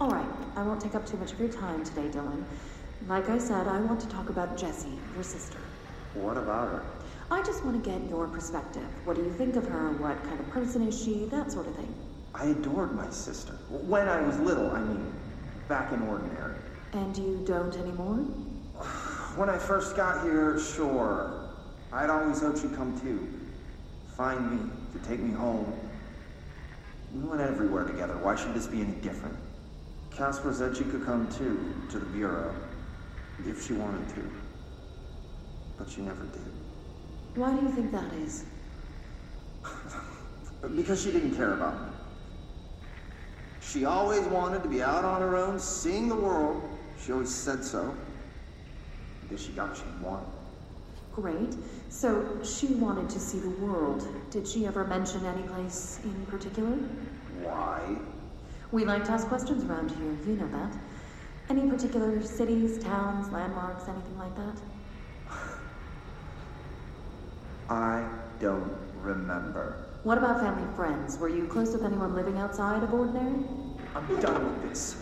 All right, I won't take up too much of your time today, Dylan. Like I said, I want to talk about Jesse, your sister. What about her? I just want to get your perspective. What do you think of her? What kind of person is she? That sort of thing. I adored my sister. When I was little, I mean, back in ordinary. And you don't anymore? When I first got here, sure. I'd always hoped you'd come too. Find me, to take me home. We went everywhere together. Why should this be any different? Casper said she could come too, to the Bureau, if she wanted to. But she never did. Why do you think that is? Because she didn't care about me. She always wanted to be out on her own, seeing the world. She always said so. She got what she wanted. Great. So she wanted to see the world. Did she ever mention any place in particular? Why? We like to ask questions around here, you know that. Any particular cities, towns, landmarks, anything like that? I don't remember. What about family friends? Were you close with anyone living outside of Ordinary? I'm done with this.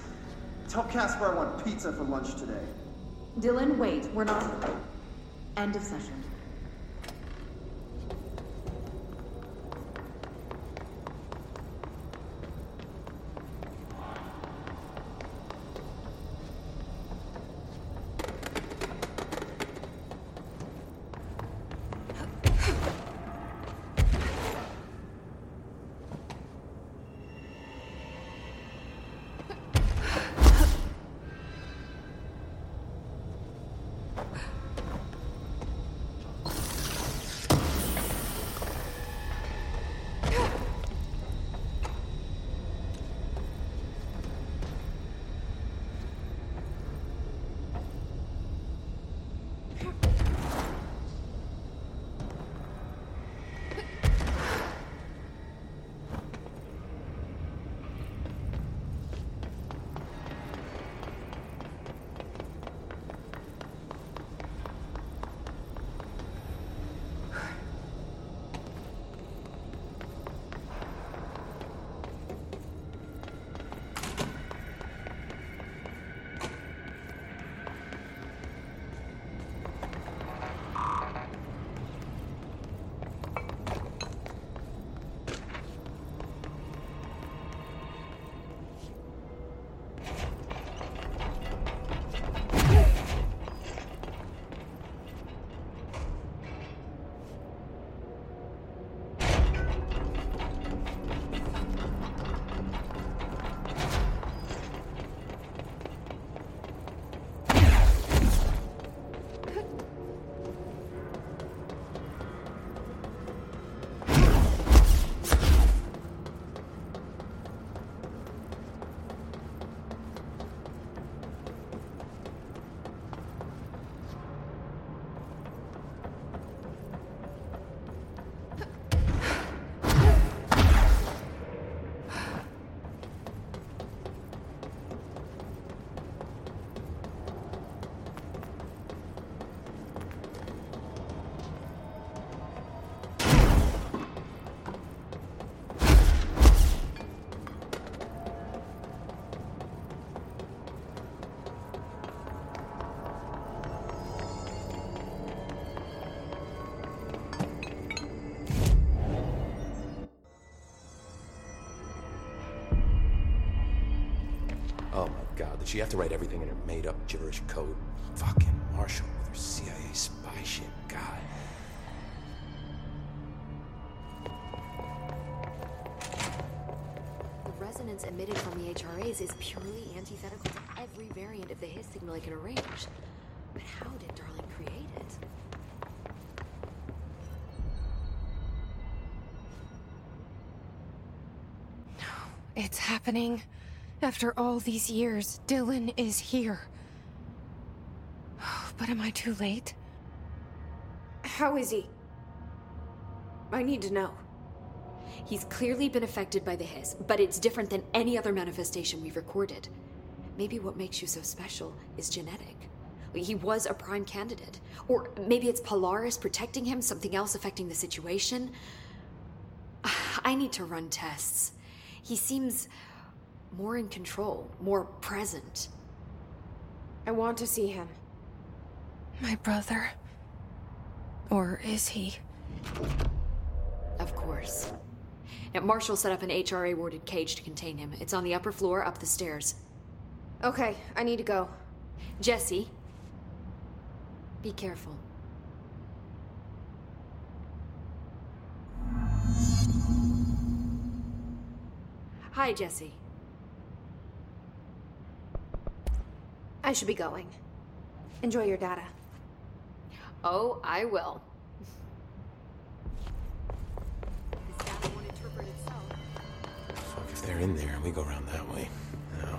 Tell Casper I want pizza for lunch today. Dylan, wait, we're not. End of session. God, did she have to write everything in her made up gibberish code? Fucking Marshall with her CIA spy shit. God. The resonance emitted from the HRAs is purely antithetical to every variant of the Hiss signal I can arrange. But how did Darling create it? It's happening. After all these years, Dylan is here. But am I too late? How is he? I need to know. He's clearly been affected by the hiss, but it's different than any other manifestation we've recorded. Maybe what makes you so special is genetic. He was a prime candidate. Or maybe it's Polaris protecting him, something else affecting the situation. I need to run tests. He seems more in control, more present. I want to see him. My brother. Or is he? Of course. Now, Marshall set up an HRA warded cage to contain him. It's on the upper floor, up the stairs. Okay, I need to go. Jesse, be careful. Hi, Jesse. I should be going. Enjoy your data. Oh, I will. Fuck if they're in there and we go around that way. No.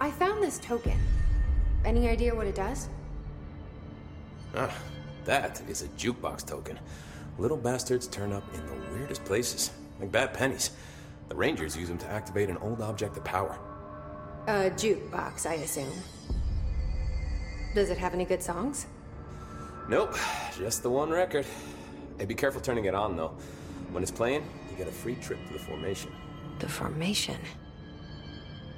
I found this token. Any idea what it does? Ah, that is a jukebox token. Little bastards turn up in the weirdest places, like bad pennies. The Rangers use them to activate an old object of power. A jukebox, I assume. Does it have any good songs? Nope, just the one record. Hey, be careful turning it on, though. When it's playing, you get a free trip to the formation. The formation.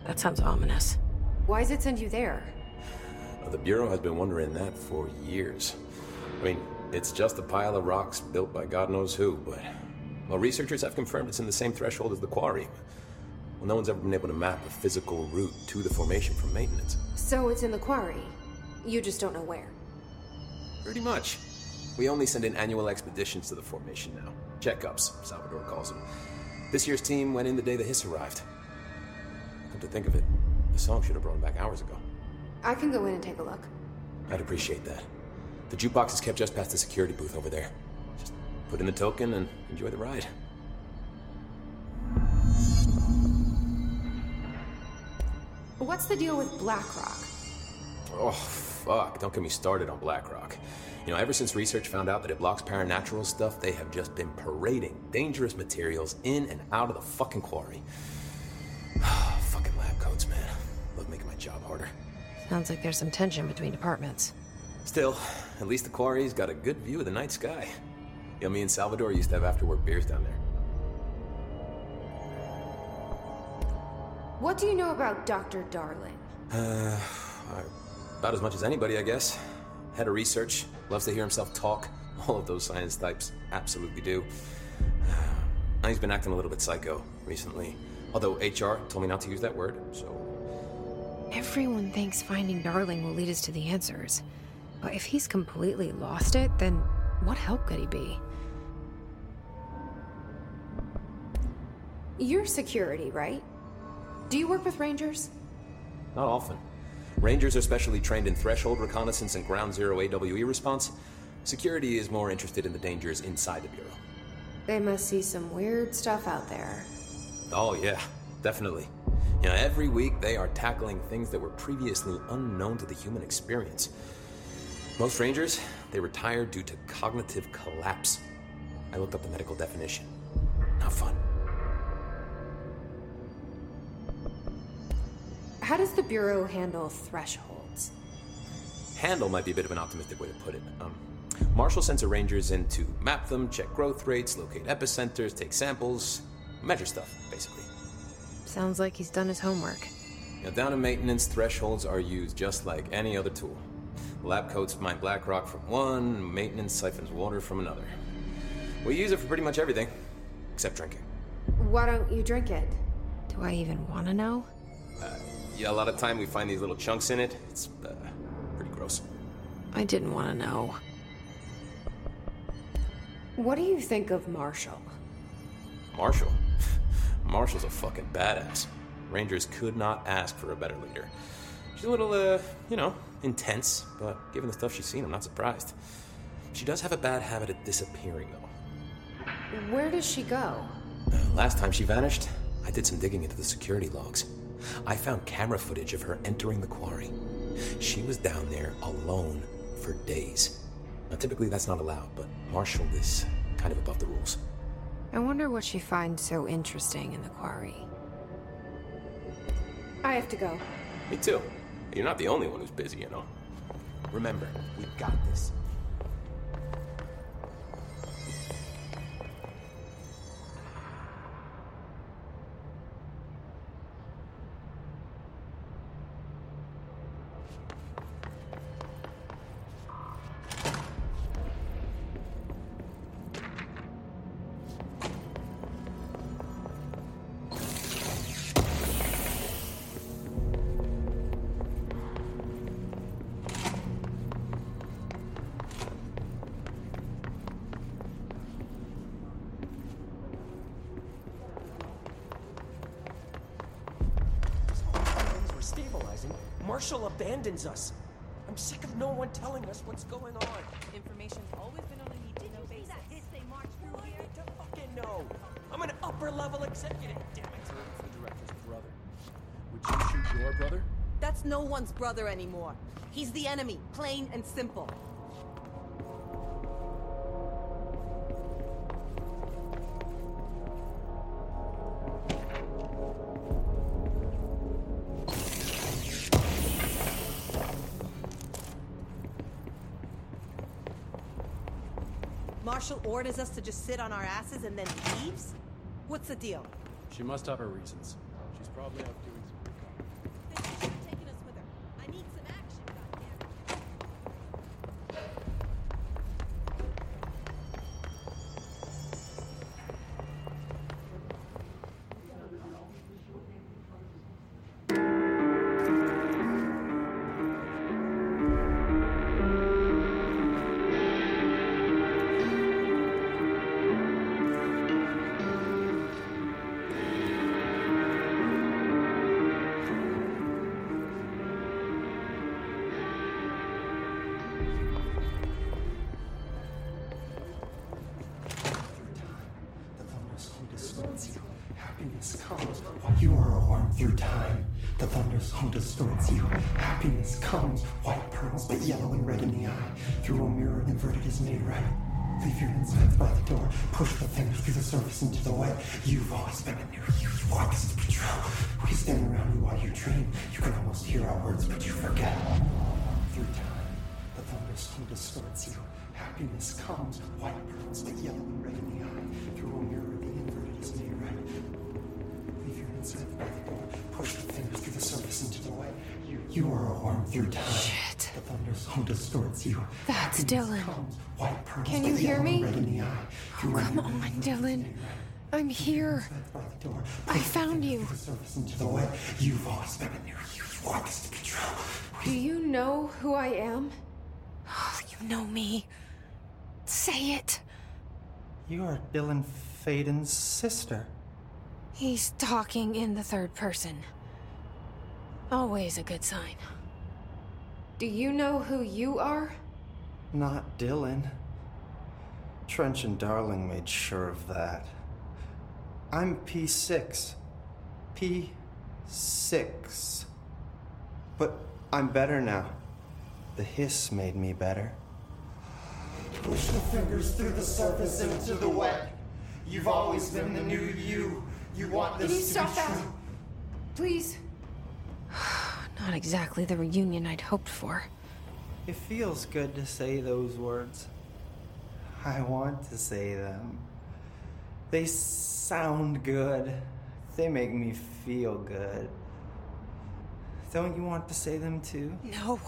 That sounds ominous. Why does it send you there? The Bureau has been wondering that for years. I mean, it's just a pile of rocks built by God knows who, but. Well, researchers have confirmed it's in the same threshold as the quarry. Well, no one's ever been able to map a physical route to the formation from maintenance. So it's in the quarry. You just don't know where. Pretty much. We only send in annual expeditions to the formation now. Checkups, Salvador calls them. This year's team went in the day the hiss arrived. Come to think of it, the song should have brought him back hours ago. I can go in and take a look. I'd appreciate that. The jukebox is kept just past the security booth over there. Just put in the token and enjoy the ride. What's the deal with BlackRock? Oh, fuck. Don't get me started on BlackRock. You know, ever since research found out that it blocks paranatural stuff, they have just been parading dangerous materials in and out of the fucking quarry. fucking lab coats, man. Love making my job harder. Sounds like there's some tension between departments. Still, at least the quarry's got a good view of the night sky. You know, me and Salvador used to have after work beers down there. What do you know about Dr. Darling? Uh, about as much as anybody, I guess. Head of research, loves to hear himself talk. All of those science types absolutely do. Now he's been acting a little bit psycho recently. Although HR told me not to use that word, so. Everyone thinks finding Darling will lead us to the answers. But if he's completely lost it, then what help could he be? You're security, right? Do you work with Rangers? Not often. Rangers are specially trained in threshold reconnaissance and ground zero AWE response. Security is more interested in the dangers inside the Bureau. They must see some weird stuff out there. Oh, yeah, definitely. You know, every week they are tackling things that were previously unknown to the human experience. Most Rangers, they retire due to cognitive collapse. I looked up the medical definition. Not fun. How does the Bureau handle thresholds? Handle might be a bit of an optimistic way to put it. Um, Marshall sends her rangers in to map them, check growth rates, locate epicenters, take samples, measure stuff, basically. Sounds like he's done his homework. Now, down in maintenance, thresholds are used just like any other tool. Lab coats mine black rock from one, maintenance siphons water from another. We use it for pretty much everything, except drinking. Why don't you drink it? Do I even want to know? Yeah, a lot of time we find these little chunks in it. It's uh, pretty gross. I didn't want to know. What do you think of Marshall? Marshall? Marshall's a fucking badass. Rangers could not ask for a better leader. She's a little, uh, you know, intense, but given the stuff she's seen, I'm not surprised. She does have a bad habit of disappearing, though. Where does she go? Last time she vanished, I did some digging into the security logs. I found camera footage of her entering the quarry. She was down there alone for days. Now, typically that's not allowed, but Marshall is kind of above the rules. I wonder what she finds so interesting in the quarry. I have to go. Me too. You're not the only one who's busy, you know. Remember, we got this. Abandons us. I'm sick of no one telling us what's going on. Information's always been on a need-to-know basis. That hit they march Who through do I here? to fucking know? I'm an upper level executive. Damn it. the director's brother. Would you shoot your brother? That's no one's brother anymore. He's the enemy, plain and simple. Orders us to just sit on our asses and then leaves? What's the deal? She must have her reasons. She's probably out doing thunderstorm distorts you. That's Dylan. White pearls, Can you hear me? Red in the eye. Oh, through Come on, the Dylan. I'm here. Insides by the door. I found you. through the surface into the wet. You've always been a near you. You walk as the patrol. Do you know who I am? Oh, you know me. Say it. You are Dylan Faden's sister. He's talking in the third person. Always a good sign. Do you know who you are? Not Dylan. Trench and Darling made sure of that. I'm P6. P6. But I'm better now. The hiss made me better. Push the fingers through the surface into the wet. You've always been the new you. You want this Can you to stop be that? true. Please. Not exactly the reunion I'd hoped for. It feels good to say those words. I want to say them. They sound good. They make me feel good. Don't you want to say them too? No.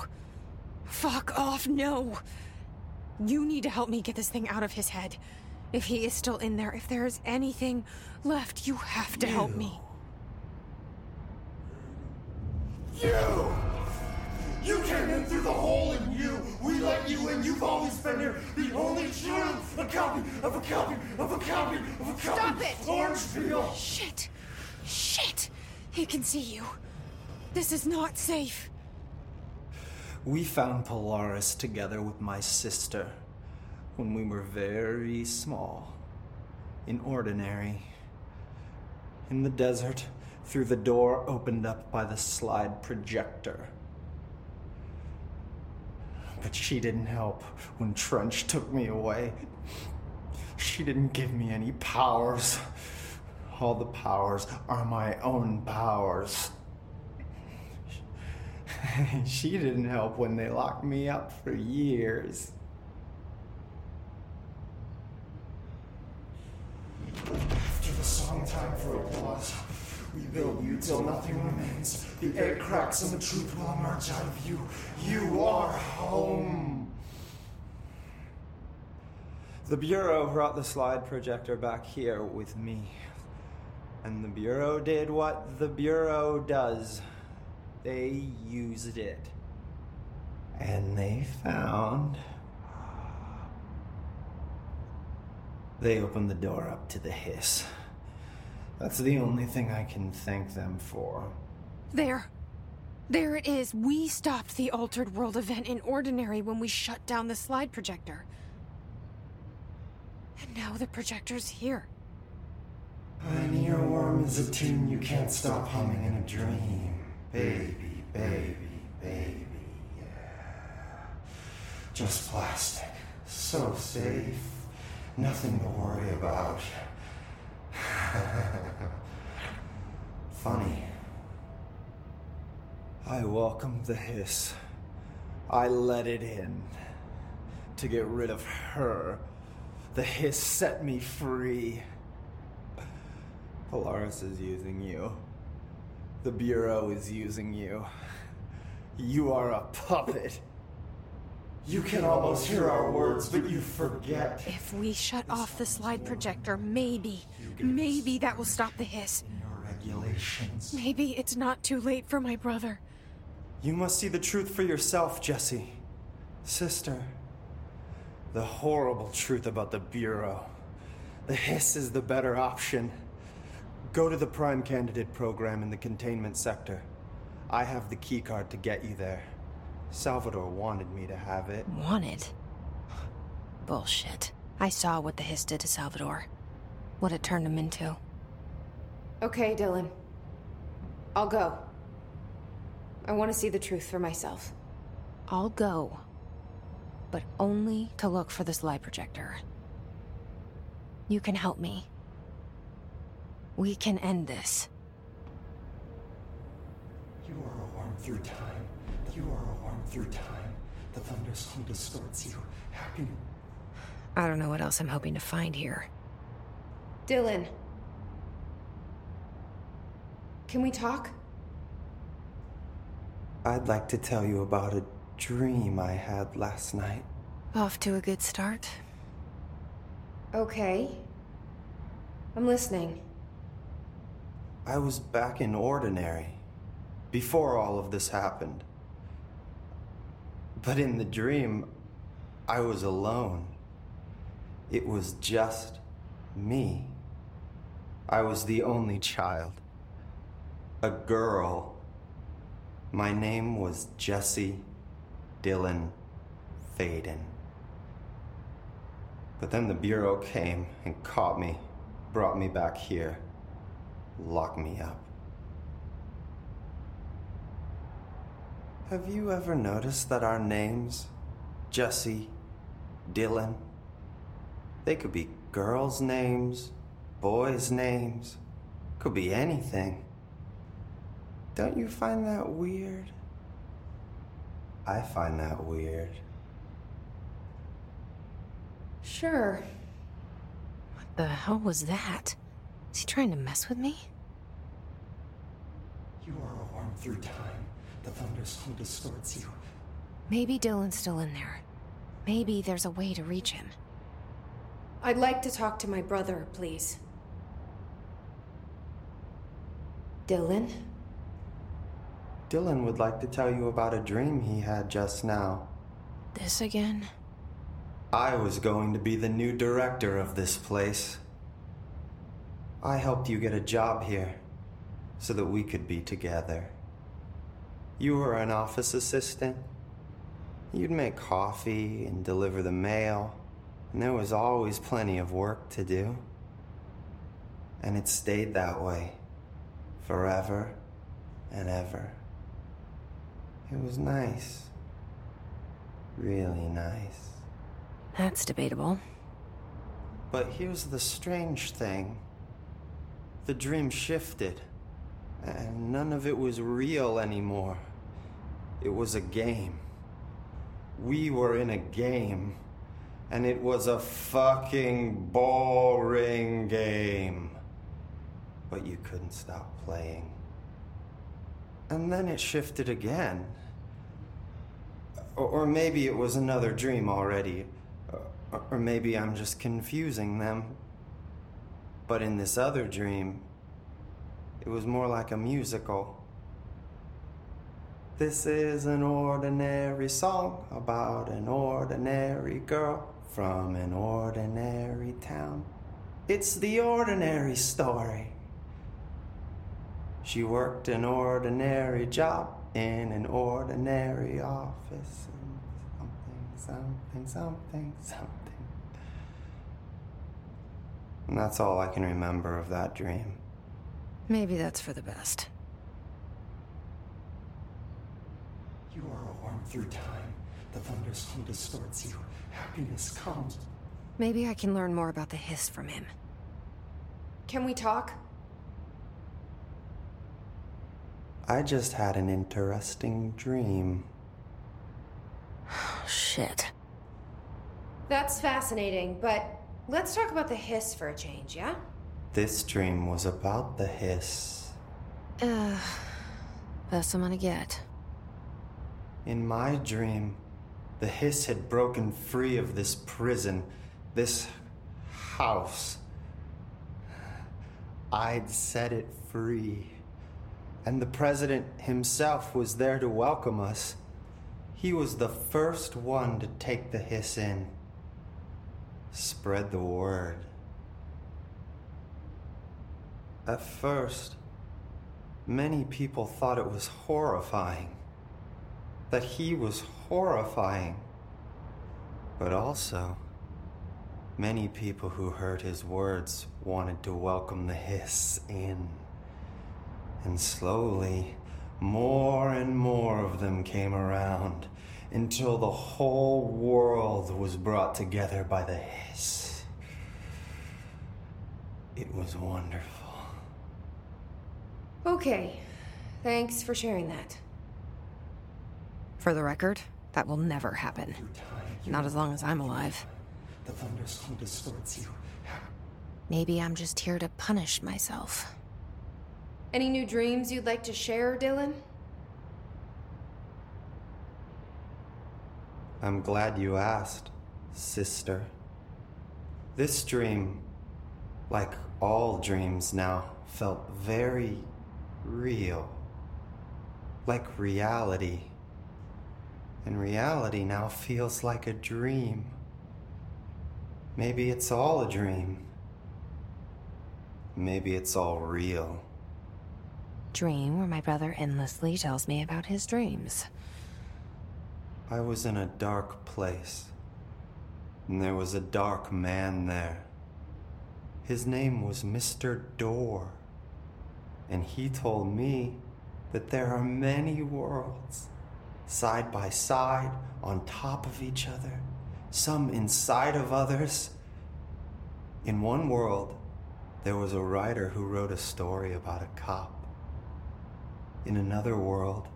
Fuck off, no. You need to help me get this thing out of his head. If he is still in there, if there is anything left, you have to help me. You! You came in through the hole in you! We let you in! You've always been here! The only true! A copy of a copy of a copy of a copy! Stop it! Orange peel! Shit. Shit. He can see you. This is not safe. We found Polaris together with my sister when we were very small, in ordinary, in the desert, through the door opened up by the slide projector. But she didn't help when Trench took me away. She didn't give me any powers. All the powers are my own powers. she didn't help when they locked me up for years. After the song time for applause, we build you till nothing remains. The air cracks and the truth will emerge out of you. You are home. The Bureau brought the slide projector back here with me. And the Bureau did what the Bureau does they used it. And they found. They opened the door up to the hiss. That's the only thing I can thank them for. There. There it is. We stopped the Altered World event in Ordinary when we shut down the slide projector. And now the projector's here. An earworm is a tune you can't stop humming in a dream. Baby, baby, baby, yeah. Just plastic. So safe. Nothing to worry about. Funny. I welcomed the hiss. I let it in. To get rid of her. The hiss set me free. Polaris is using you. The Bureau is using you. You are a puppet. You can almost hear our words, but you forget. If we shut off the slide projector, maybe, maybe that will stop the hiss. Your regulations. Maybe it's not too late for my brother. You must see the truth for yourself, Jesse. Sister. The horrible truth about the Bureau. The hiss is the better option. Go to the Prime Candidate program in the containment sector. I have the keycard to get you there. Salvador wanted me to have it. Wanted? Bullshit. I saw what the hiss did to Salvador. What it turned him into. Okay, Dylan. I'll go. I want to see the truth for myself. I'll go. But only to look for this slide projector. You can help me. We can end this. You are a worm through time. You are a worm through time. The thunderstorm distorts you. Happy. I don't know what else I'm hoping to find here. Dylan. Can we talk? I'd like to tell you about a dream I had last night. Off to a good start. Okay. I'm listening. I was back in Ordinary before all of this happened. But in the dream, I was alone. It was just me. I was the only child. A girl. My name was Jesse Dylan Faden. But then the Bureau came and caught me, brought me back here, locked me up. Have you ever noticed that our names, Jesse, Dylan, they could be girls' names, boys' names, could be anything. Don't you find that weird? I find that weird. Sure. What the hell was that? Is he trying to mess with me? You are a worm through time. The thunderstorm distorts you. Maybe Dylan's still in there. Maybe there's a way to reach him. I'd like to talk to my brother, please. Dylan? Dylan would like to tell you about a dream he had just now. This again? I was going to be the new director of this place. I helped you get a job here so that we could be together. You were an office assistant. You'd make coffee and deliver the mail, and there was always plenty of work to do. And it stayed that way forever and ever. It was nice. Really nice. That's debatable. But here's the strange thing the dream shifted, and none of it was real anymore. It was a game. We were in a game, and it was a fucking boring game. But you couldn't stop playing. And then it shifted again. Or, maybe it was another dream already. Or maybe I'm just confusing them. But in this other dream, it was more like a musical. This is an ordinary song about an ordinary girl from an ordinary town. It's the ordinary story. She worked an ordinary job in an ordinary office. and Something, something, something, something. And that's all I can remember of that dream. Maybe that's for the best. You are a worm through time. The thunderstorm distorts you. Happiness comes. Maybe I can learn more about the hiss from him. Can we talk? I just had an interesting dream. Shit. That's fascinating, but let's talk about the hiss for a change, yeah? This dream was about the hiss. Uh, best I'm gonna get. In my dream, the hiss had broken free of this prison, this house. I'd set it free. And the president himself was there to welcome us. He was the first one to take the hiss in. Spread the word. At first, many people thought it was horrifying. That he was horrifying. But also, many people who heard his words wanted to welcome the hiss in. And slowly, more and more of them came around until the whole world was brought together by the hiss. It was wonderful. Okay. Thanks for sharing that. For the record, that will never happen. Not as long as I'm alive. The thunderstorm distorts you. Maybe I'm just here to punish myself. Any new dreams you'd like to share, Dylan? I'm glad you asked, sister. This dream, like all dreams now, felt very real. Like reality. And reality now feels like a dream. Maybe it's all a dream. Maybe it's all real. Dream where my brother endlessly tells me about his dreams. I was in a dark place, and there was a dark man there. His name was Mr. Door, and he told me that there are many worlds, side by side, on top of each other, some inside of others. In one world, there was a writer who wrote a story about a cop. In another world,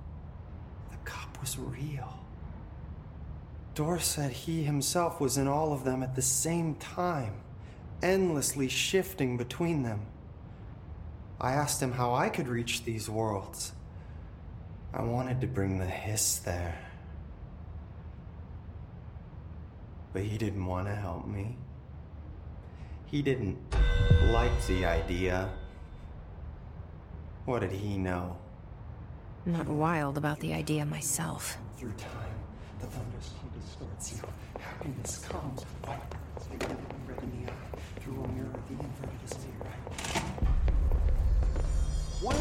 the cup was real. Door said he himself was in all of them at the same time, endlessly shifting between them. I asked him how I could reach these worlds. I wanted to bring the hiss there. But he didn't want to help me. He didn't like the idea. What did he know? I'm not wild about the idea myself. Through time, the thunderstorm distorts you. Happiness comes. White pearls, they glint red in the eye. Through a mirror, the inverted is clear. One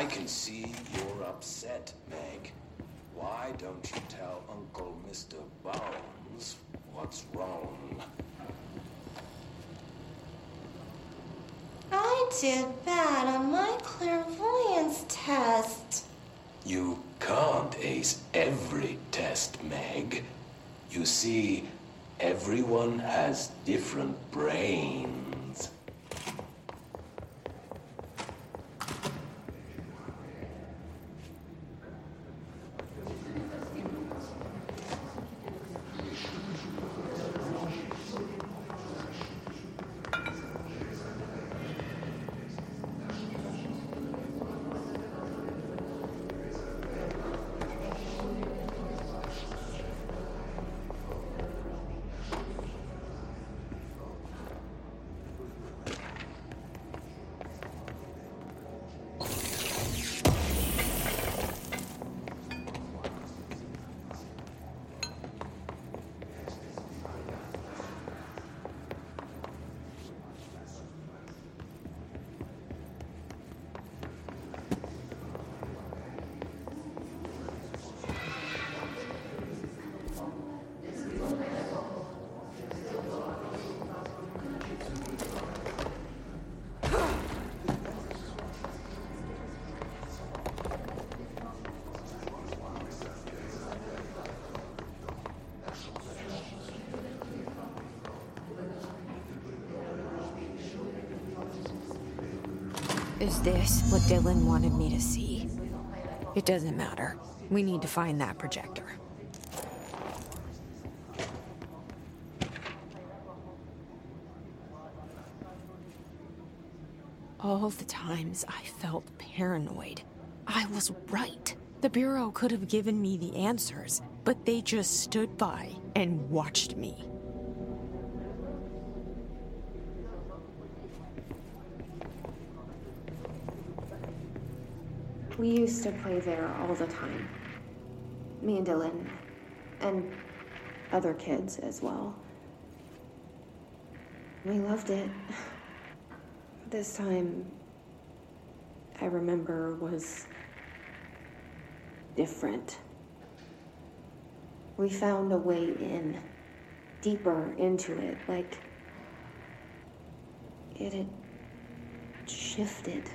I can see you're upset, Meg. Why don't you tell Uncle Mr. Bones what's wrong? I did bad on my clairvoyance test. You can't ace every test, Meg. You see, everyone has different Is this what Dylan wanted me to see? It doesn't matter. We need to find that projector. All the times I felt paranoid, I was right. The Bureau could have given me the answers, but they just stood by and watched me. We used to play there all the time. Me and Dylan. And other kids as well. We loved it. This time, I remember, was different. We found a way in, deeper into it, like it had shifted.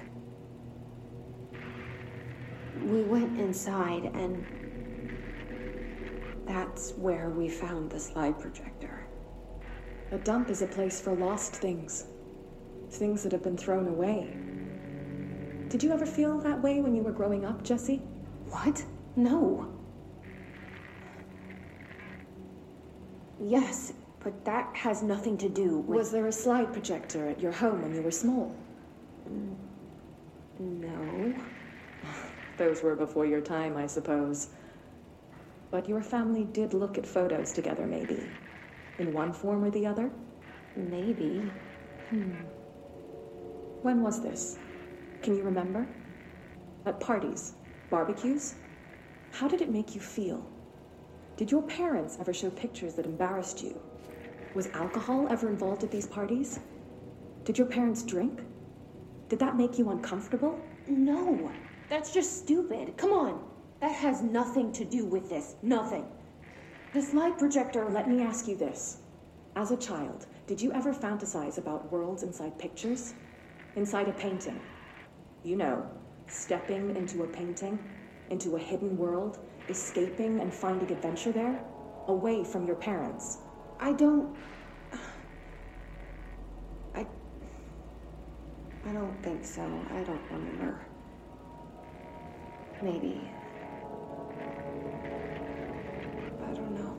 We went inside, and that's where we found the slide projector. A dump is a place for lost things. Things that have been thrown away. Did you ever feel that way when you were growing up, Jesse? What? No. Yes, but that has nothing to do with. Was there a slide projector at your home when you were small? No. Those were before your time, I suppose. But your family did look at photos together, maybe. In one form or the other? Maybe. Hmm. When was this? Can you remember? At parties? Barbecues? How did it make you feel? Did your parents ever show pictures that embarrassed you? Was alcohol ever involved at these parties? Did your parents drink? Did that make you uncomfortable? No. That's just stupid. Come on. That has nothing to do with this. Nothing. The slide projector, let me ask you this. As a child, did you ever fantasize about worlds inside pictures? Inside a painting? You know, stepping into a painting, into a hidden world, escaping and finding adventure there, away from your parents. I don't. I. I don't think so. I don't remember. Maybe. I don't know.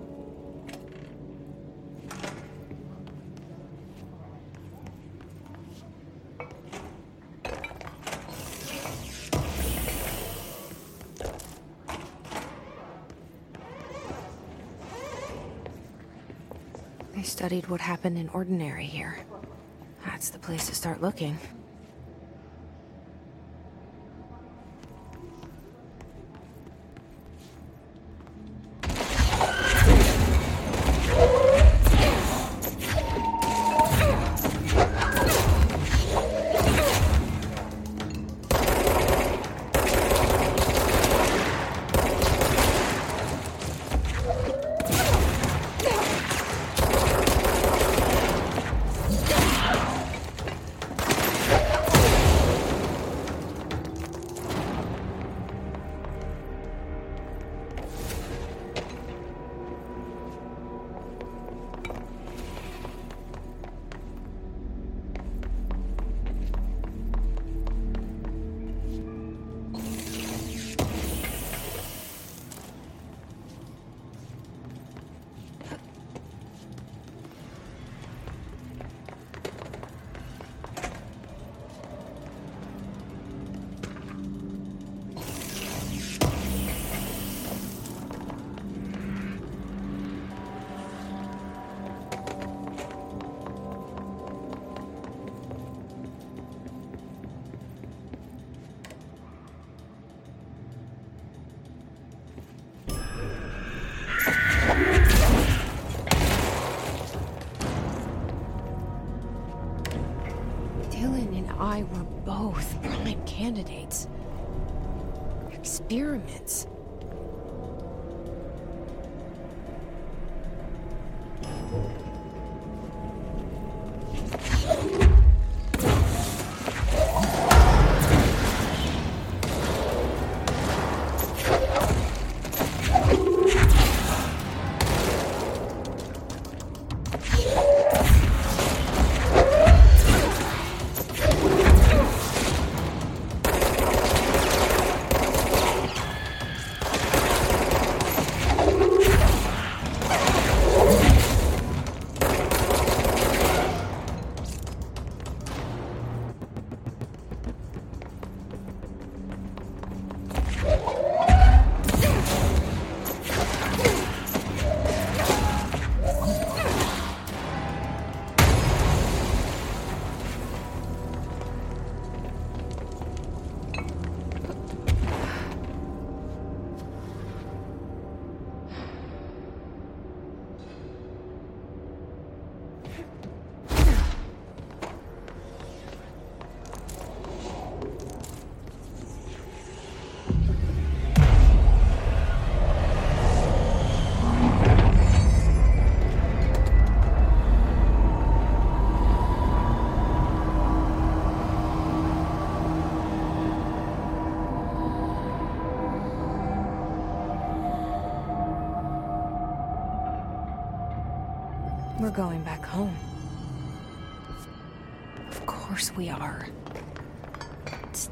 They studied what happened in Ordinary here. That's the place to start looking. Candidates. Experiments.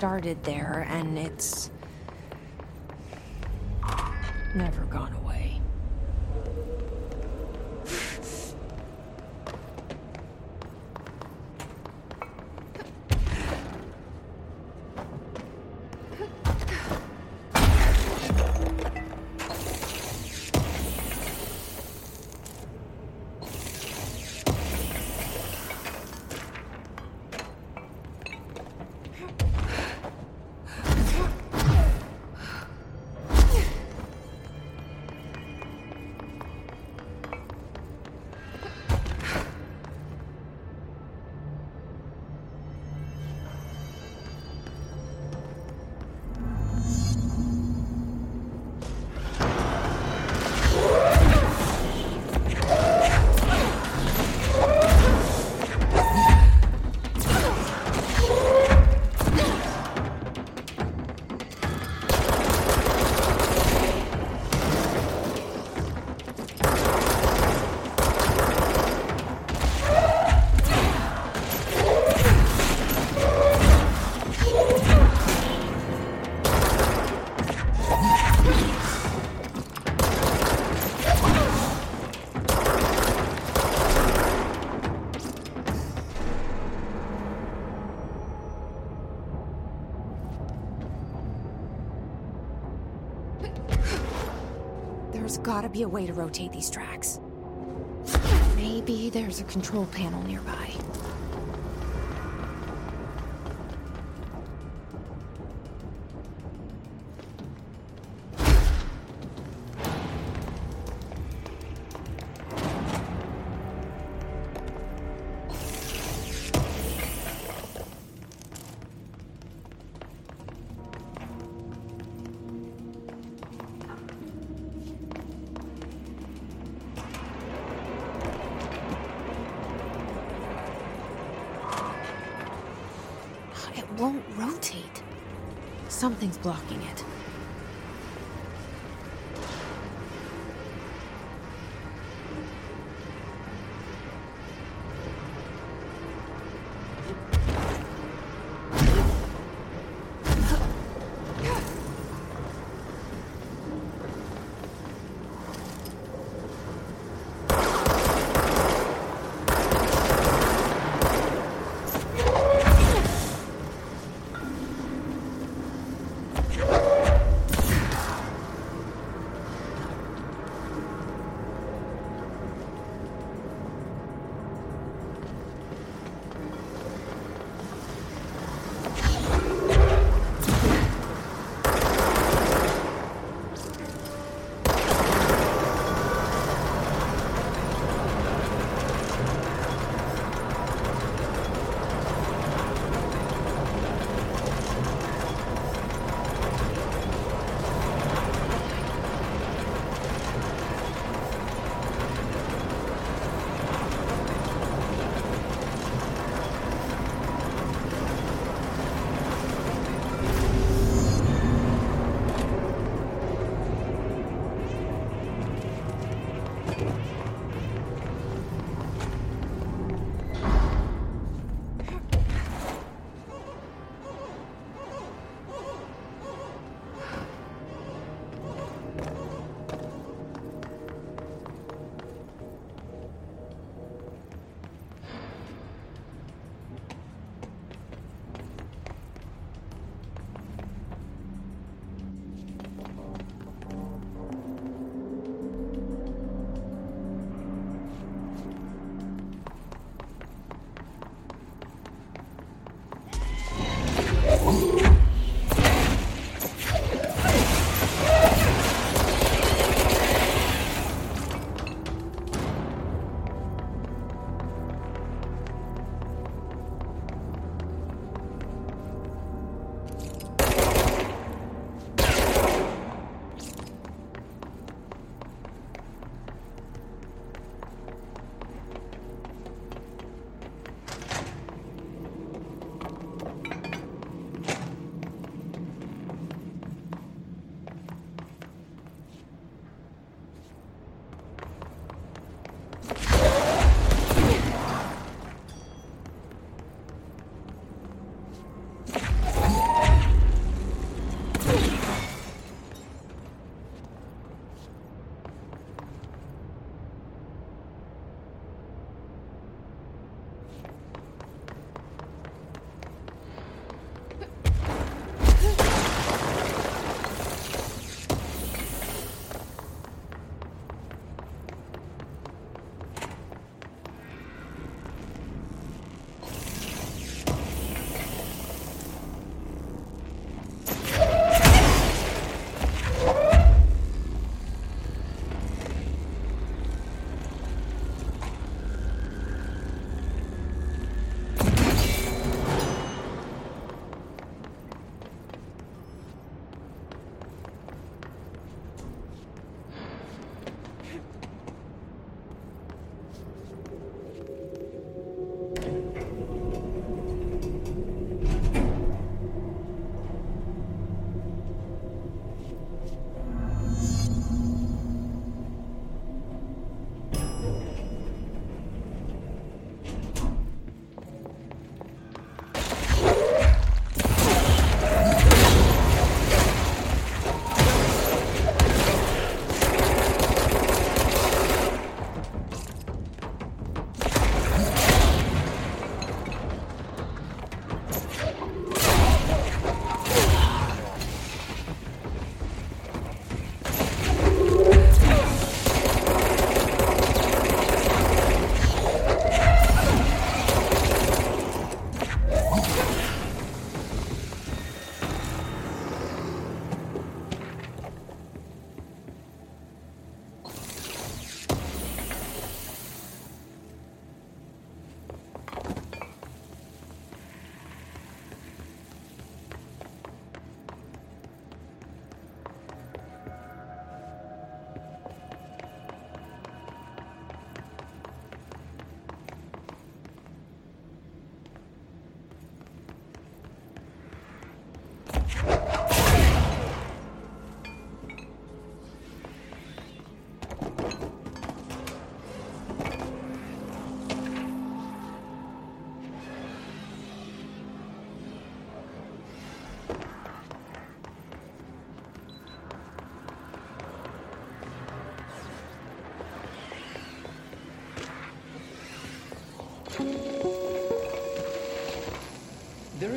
Started there, and it's. Gotta be a way to rotate these tracks. Maybe there's a control panel nearby.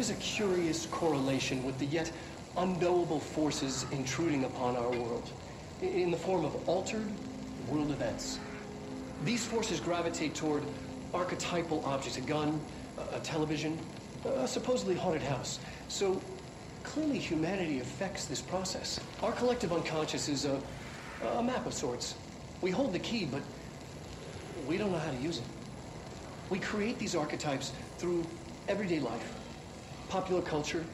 Is a curious correlation with the yet unknowable forces intruding upon our world in the form of altered world events. These forces gravitate toward archetypal objects a gun, a- television, a supposedly haunted house. So clearly, humanity affects this process. Our collective unconscious is a, a map of sorts. We hold the key, but we don't know how to use it. We create these archetypes through everyday life, popular culture,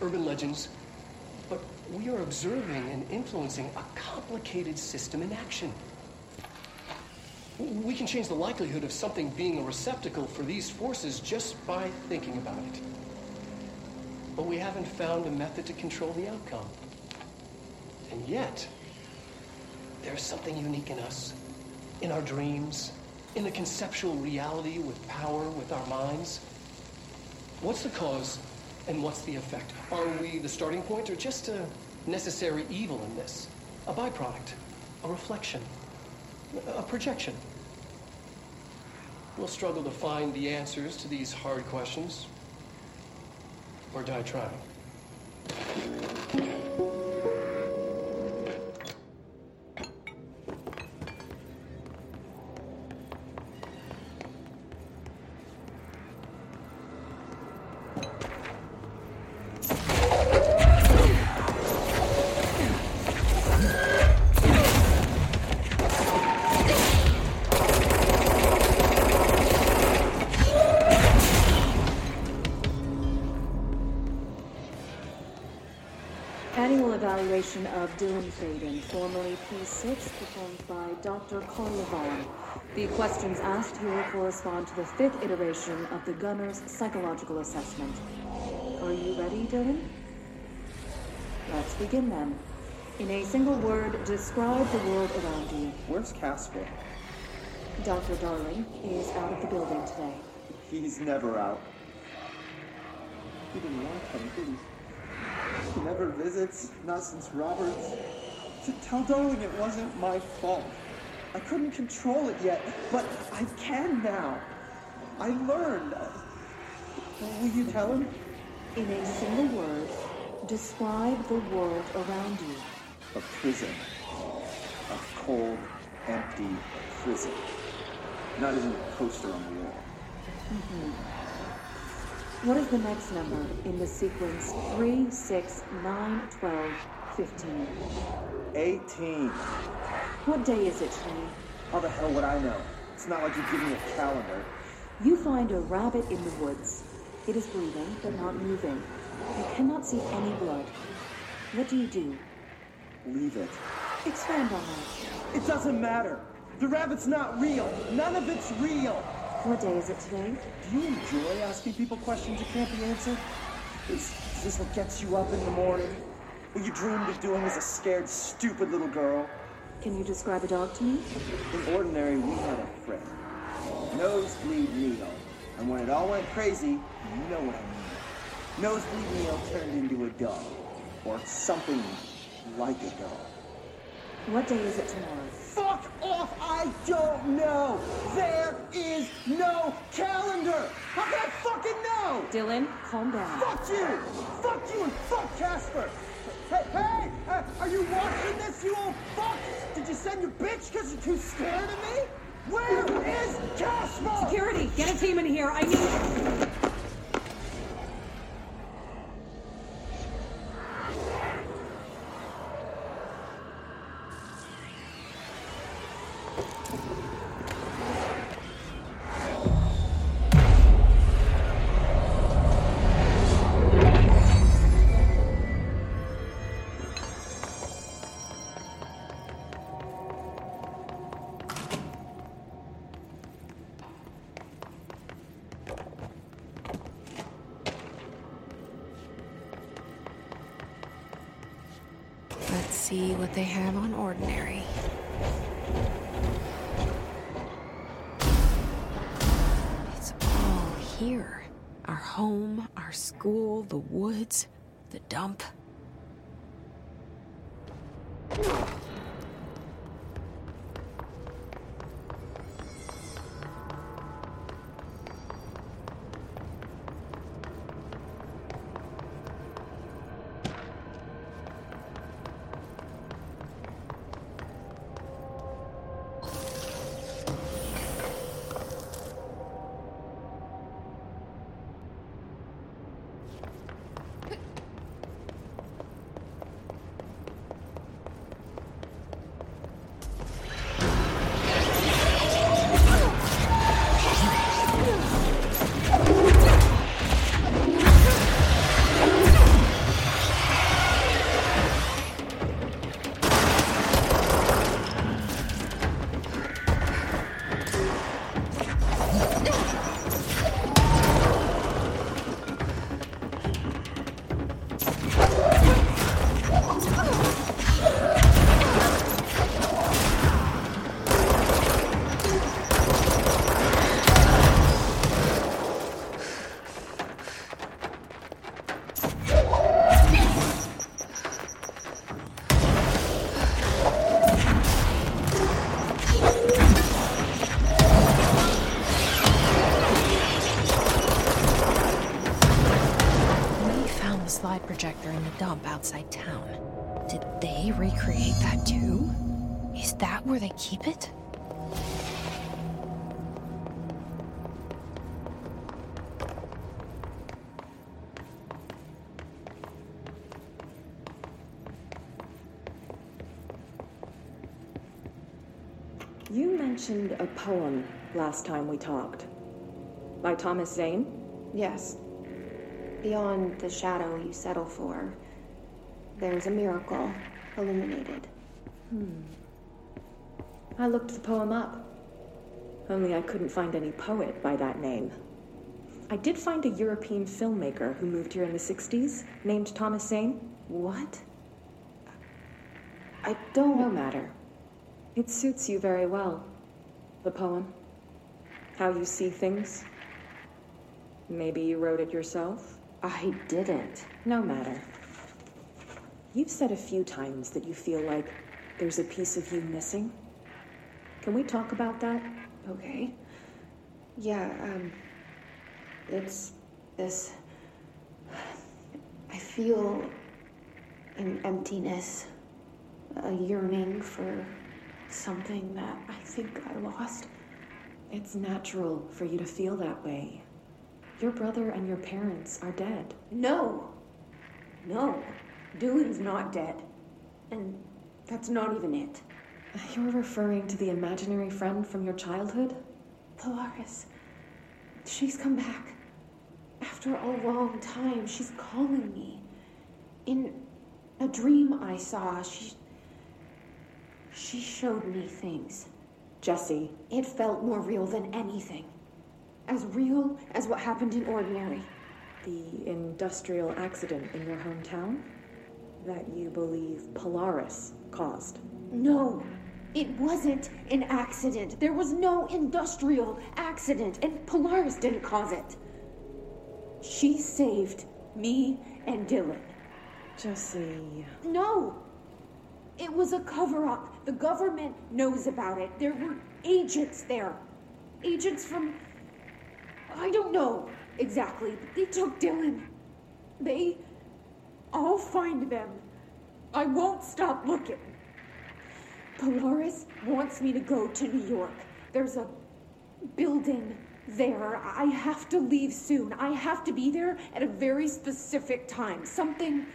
urban legends, but we are observing and influencing a complicated system in action. We can change the likelihood of something being a receptacle for these forces just by thinking about it. But we haven't found a method to control the outcome. And yet, there's something unique in us, in our dreams, in the conceptual reality with power with our minds. What's the cause and what's the effect? Are we the starting point or just a necessary evil in this? A byproduct, a reflection, a projection? We'll struggle to find the answers to these hard questions or die trying. Faden, formerly P6, performed by Dr. Carla The questions asked here correspond to the fifth iteration of the Gunner's psychological assessment. Are you ready, Dylan? Let's begin then. In a single word, describe the world around you. Where's Casper? Dr. Darling is out of the building today. He's never out. He didn't want him, did he? He never visits, not since Roberts. To tell Darling it wasn't my fault. I couldn't control it yet, but I can now. I learned. Will you tell him? In a single word, describe the world around you. A prison. A cold, empty prison. Not even a poster on the wall. Mm-hmm. What is the next number in the sequence 3, 6, 9, 12, 15? 18. What day is it today? How the hell would I know? It's not like you give me a calendar. You find a rabbit in the woods. It is breathing, but not moving. You cannot see any blood. What do you do? Leave it. Expand on that. It doesn't matter. The rabbit's not real. None of it's real. What day is it today? Do you enjoy asking people questions that can't be answered? Is, is this what gets you up in the morning? What you dreamed of doing as a scared, stupid little girl? Can you describe a dog to me? In ordinary, we had a friend. Nosebleed Neil. And when it all went crazy, you know what I mean. Nosebleed Neil turned into a dog. Or something like a dog. What day is it tomorrow? Fuck off! I don't know! There is no calendar! How can I fucking know? Dylan, calm down. Fuck you! Fuck you and fuck Casper! Hey, hey! Uh, are you watching this, you old fuck? Did you send your bitch because you're too scared of me? Where is Casper? Security, get a team in here. I need. See what they have on ordinary. It's all here. Our home, our school, the woods, the dump. Keep it? You mentioned a poem last time we talked. By Thomas Zane? Yes. Beyond the shadow you settle for, there's a miracle illuminated. Hmm. I looked the poem up. Only I couldn't find any poet by that name. I did find a European filmmaker who moved here in the 60s, named Thomas Zane. What? I don't. No matter. It suits you very well. The poem. How you see things. Maybe you wrote it yourself? I didn't. No matter. You've said a few times that you feel like there's a piece of you missing. Can we talk about that? Okay. Yeah, um. It's this. I feel an emptiness, a yearning for something that I think I lost. It's natural for you to feel that way. Your brother and your parents are dead. No! No. Dylan's not dead. And that's not even it. You're referring to the imaginary friend from your childhood? Polaris. She's come back. After a long time, she's calling me. In a dream I saw, she. She showed me things. Jesse. It felt more real than anything. As real as what happened in Ordinary. The industrial accident in your hometown? That you believe Polaris caused? No, it wasn't an accident. There was no industrial accident, and Polaris didn't cause it. She saved me and Dylan. Jesse. No! It was a cover up. The government knows about it. There were agents there. Agents from. I don't know exactly, but they took Dylan. They. I'll find them. I won't stop looking. Polaris wants me to go to New York. There's a building there. I have to leave soon. I have to be there at a very specific time. Something.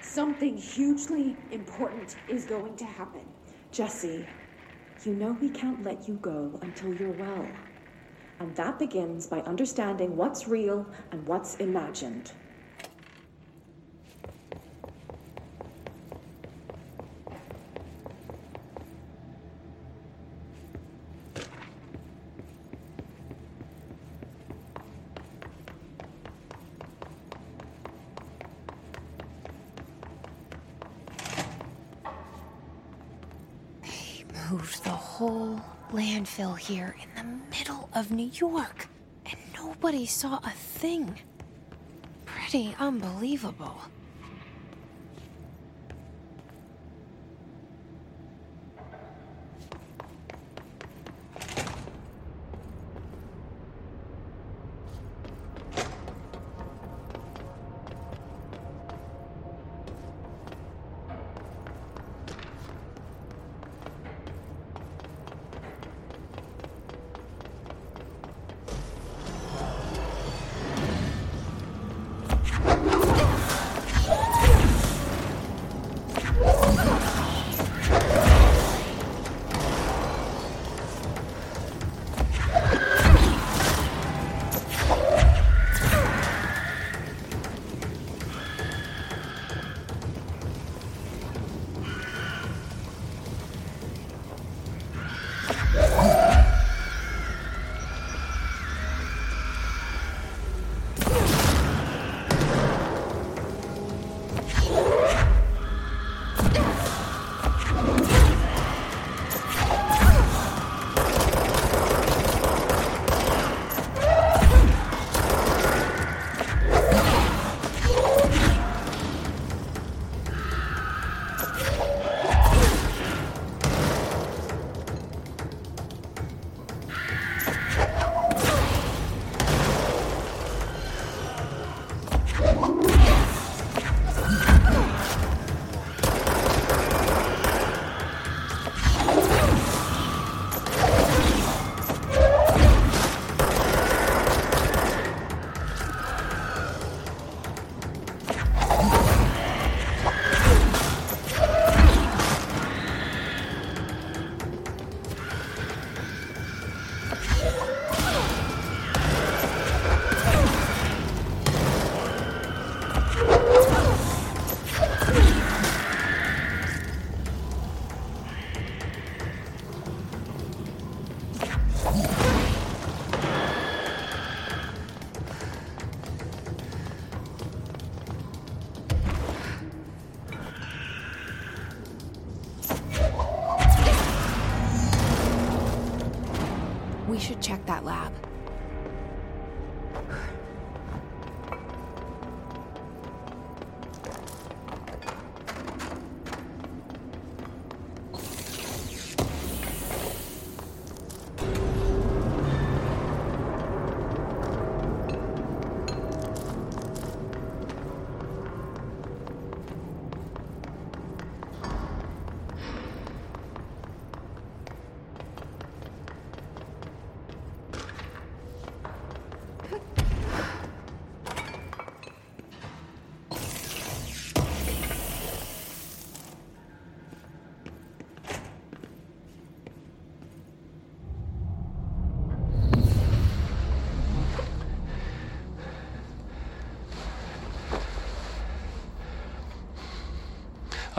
Something hugely important is going to happen. Jesse, you know we can't let you go until you're well. And that begins by understanding what's real and what's imagined. moved the whole landfill here in the middle of New York, and nobody saw a thing. Pretty unbelievable.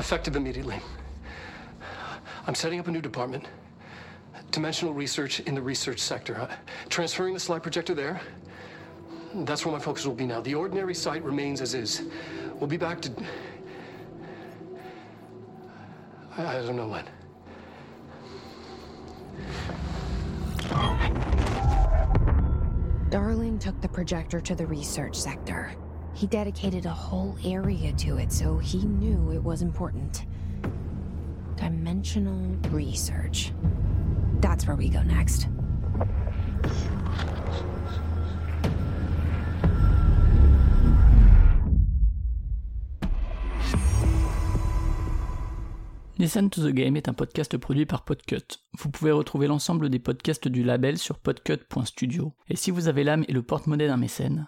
Effective immediately. I'm setting up a new department. Dimensional research in the research sector. Uh, transferring the slide projector there. That's where my focus will be now. The ordinary site remains as is. We'll be back to. I, I don't know when. Darling took the projector to the research sector. He dedicated a whole area to it, so he knew it was important. Dimensional research. That's where we go next. Listen to the Game est un podcast produit par Podcut. Vous pouvez retrouver l'ensemble des podcasts du label sur podcut.studio. Et si vous avez l'âme et le porte-monnaie d'un mécène,